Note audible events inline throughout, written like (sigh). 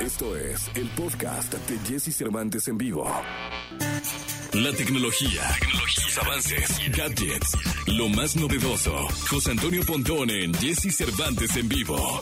Esto es el podcast de Jesse Cervantes en vivo. La tecnología, sus avances, gadgets, lo más novedoso. José Antonio Pontón en Jesse Cervantes en vivo.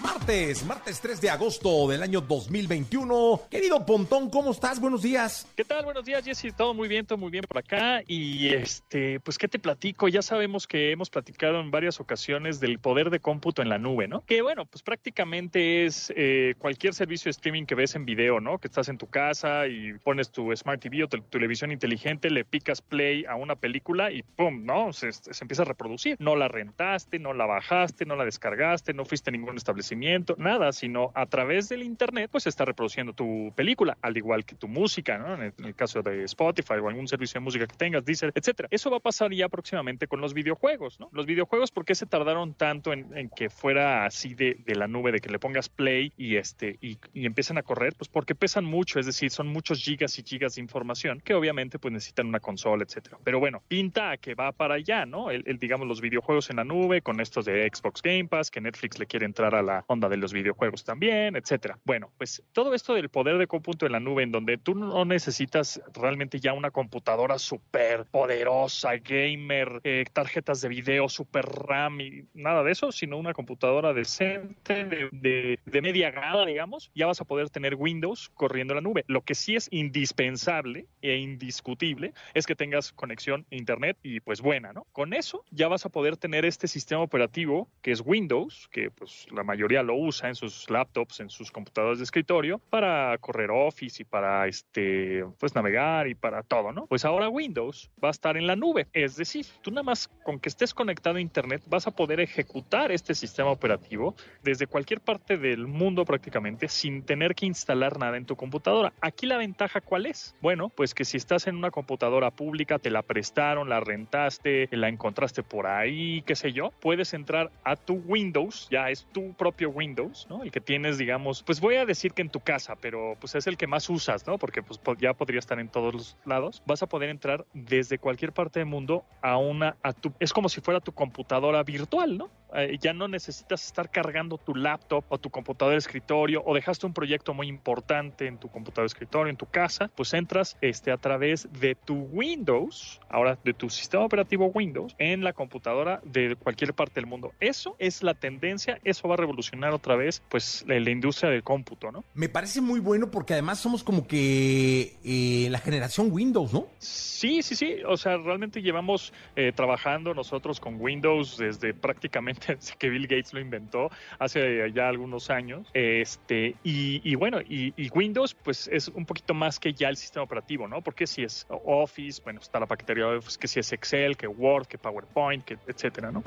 Martes, martes 3 de agosto del año 2021. Querido Pontón, ¿cómo estás? Buenos días. ¿Qué tal? Buenos días, Jesse. Todo muy bien, todo muy bien por acá. Y este, pues, ¿qué te platico? Ya sabemos que hemos platicado en varias ocasiones del poder de cómputo en la nube, ¿no? Que bueno, pues prácticamente es eh, cualquier servicio de streaming que ves en video, ¿no? Que estás en tu casa y pones tu Smart TV o tu televisión inteligente, le picas play a una película y ¡pum! ¿no? Se, empieza a reproducir. No la rentaste, no la bajaste, no la descargaste, no fuiste a ningún establecimiento, nada, sino a través del internet, pues está reproduciendo tu película, al igual que tu música, ¿no? En el, caso de Spotify o algún servicio de música que tengas, Deezer, etcétera. Eso va a pasar ya próximamente con los videojuegos, ¿no? Los videojuegos, ¿por qué se tardaron tanto en, que fuera así de, la nube, de que le pongas play y este y, y empiezan a correr? Pues porque pesan mucho, es decir, son muchos gigas y gigas de información que obviamente pues necesitan una consola, etcétera. Pero bueno, pinta a que va para allá, ¿no? El, el, digamos, los videojuegos en la nube, con estos de Xbox Game Pass, que Netflix le quiere entrar a la onda de los videojuegos también, etcétera. Bueno, pues todo esto del poder de cómputo en la nube, en donde tú no necesitas realmente ya una computadora súper poderosa, gamer, eh, tarjetas de video, super RAM y nada de eso, sino una computadora decente, de, de, de media gama, digamos, ya vas a poder tener Windows corriendo en la nube. Lo que sí es indispensable e indiscutible es que tengas conexión a internet y pues buena, ¿no? Con eso ya vas a poder tener este sistema operativo que es Windows, que pues la mayoría lo usa en sus laptops, en sus computadoras de escritorio para correr Office y para este pues navegar y para todo, ¿no? Pues ahora Windows va a estar en la nube, es decir, tú nada más con que estés conectado a internet vas a poder ejecutar este sistema operativo desde cualquier parte del mundo prácticamente sin tener que instalar nada en tu computadora. Aquí la ventaja cuál es? Bueno, pues que si estás en una computadora pública, te la prestaron, la rentaste, la encontraste por ahí, qué sé yo, puedes entrar a tu Windows, ya es tu propio Windows, ¿no? El que tienes, digamos, pues voy a decir que en tu casa, pero pues es el que más usas, ¿no? Porque pues ya podría estar en todos los lados. Vas a poder entrar desde cualquier parte del mundo a una, a tu, es como si fuera tu computadora virtual, ¿no? Eh, ya no necesitas estar cargando tu laptop o tu computadora de escritorio o dejaste un proyecto muy importante en tu computadora de escritorio, en tu casa, pues entras este, a través de tu Windows, ahora de tu sistema operativo Windows, en la computadora de cualquier parte del mundo. Eso es la tendencia, eso va a revolucionar otra vez pues la, la industria del cómputo, ¿no? Me parece muy bueno porque además somos como que eh, la generación Windows, ¿no? Sí, sí, sí, o sea, realmente llevamos eh, trabajando nosotros con Windows desde prácticamente (laughs) que Bill Gates lo inventó hace ya algunos años. Este, y, y bueno, y, Windows, pues es un poquito más que ya el sistema operativo, ¿no? Porque si es Office, bueno, está la paquetería Office, que si es Excel, que Word, que PowerPoint, que etcétera, ¿no?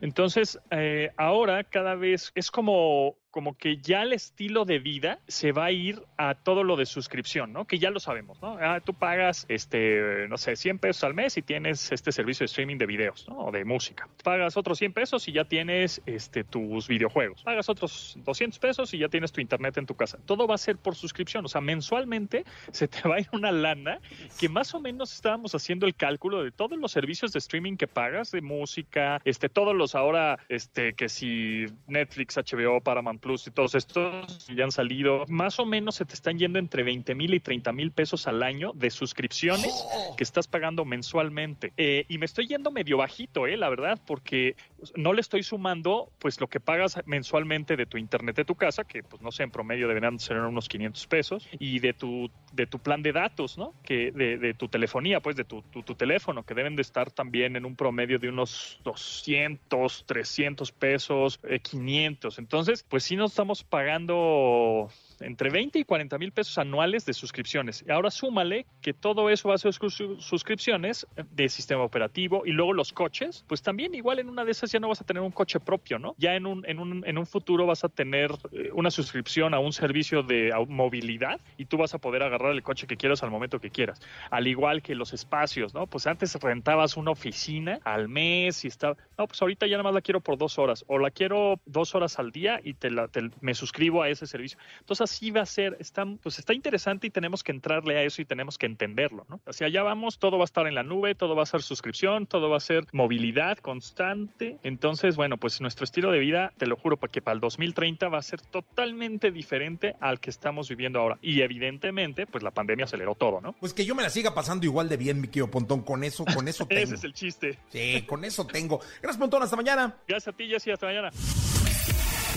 Entonces, eh, ahora cada vez es como como que ya el estilo de vida se va a ir a todo lo de suscripción, ¿no? Que ya lo sabemos, ¿no? Ah, tú pagas, este, no sé, 100 pesos al mes y tienes este servicio de streaming de videos, ¿no? O de música. Pagas otros 100 pesos y ya tienes, este, tus videojuegos. Pagas otros 200 pesos y ya tienes tu internet en tu casa. Todo va a ser por suscripción, o sea, mensualmente (laughs) se te va a ir una lana que más o menos estábamos haciendo el cálculo de todos los servicios de streaming que pagas, de música, este, todos los ahora, este, que si Netflix, HBO, Paramount Plus y todos estos ya han salido, más o menos se te están yendo entre 20 mil y 30 mil pesos al año de suscripciones oh. que estás pagando mensualmente. Eh, y me estoy yendo medio bajito, eh, la verdad, porque no le estoy sumando pues lo que pagas mensualmente de tu internet de tu casa, que pues no sé, en promedio deberían ser unos 500 pesos, y de tu, de tu plan de datos, ¿no? Que de, de tu telefonía, pues de tu, tu, teléfono, que deben de estar también en un promedio de unos 200, 300 pesos, eh, 500. Entonces, pues sí nos estamos pagando entre 20 y 40 mil pesos anuales de suscripciones. Y ahora súmale que todo eso va a ser suscripciones de sistema operativo y luego los coches, pues también igual en una de esas ya no vas a tener un coche propio, ¿no? Ya en un, en un, en un futuro vas a tener eh, una suscripción a un servicio de movilidad y tú vas a poder agarrar el coche que quieras al momento que quieras. Al igual que los espacios, ¿no? Pues antes rentabas una oficina al mes y estaba, no, pues ahorita ya nada más la quiero por dos horas o la quiero dos horas al día y te la, me suscribo a ese servicio. Entonces sí va a ser, está, pues está interesante y tenemos que entrarle a eso y tenemos que entenderlo, ¿no? Hacia allá vamos, todo va a estar en la nube, todo va a ser suscripción, todo va a ser movilidad constante. Entonces, bueno, pues nuestro estilo de vida, te lo juro, porque para el 2030 va a ser totalmente diferente al que estamos viviendo ahora. Y evidentemente, pues la pandemia aceleró todo, ¿no? Pues que yo me la siga pasando igual de bien, mi querido Pontón, con eso, con eso (laughs) tengo. Ese es el chiste. Sí, con eso tengo. Gracias, Pontón, hasta mañana. Gracias a ti, Jessy, hasta mañana.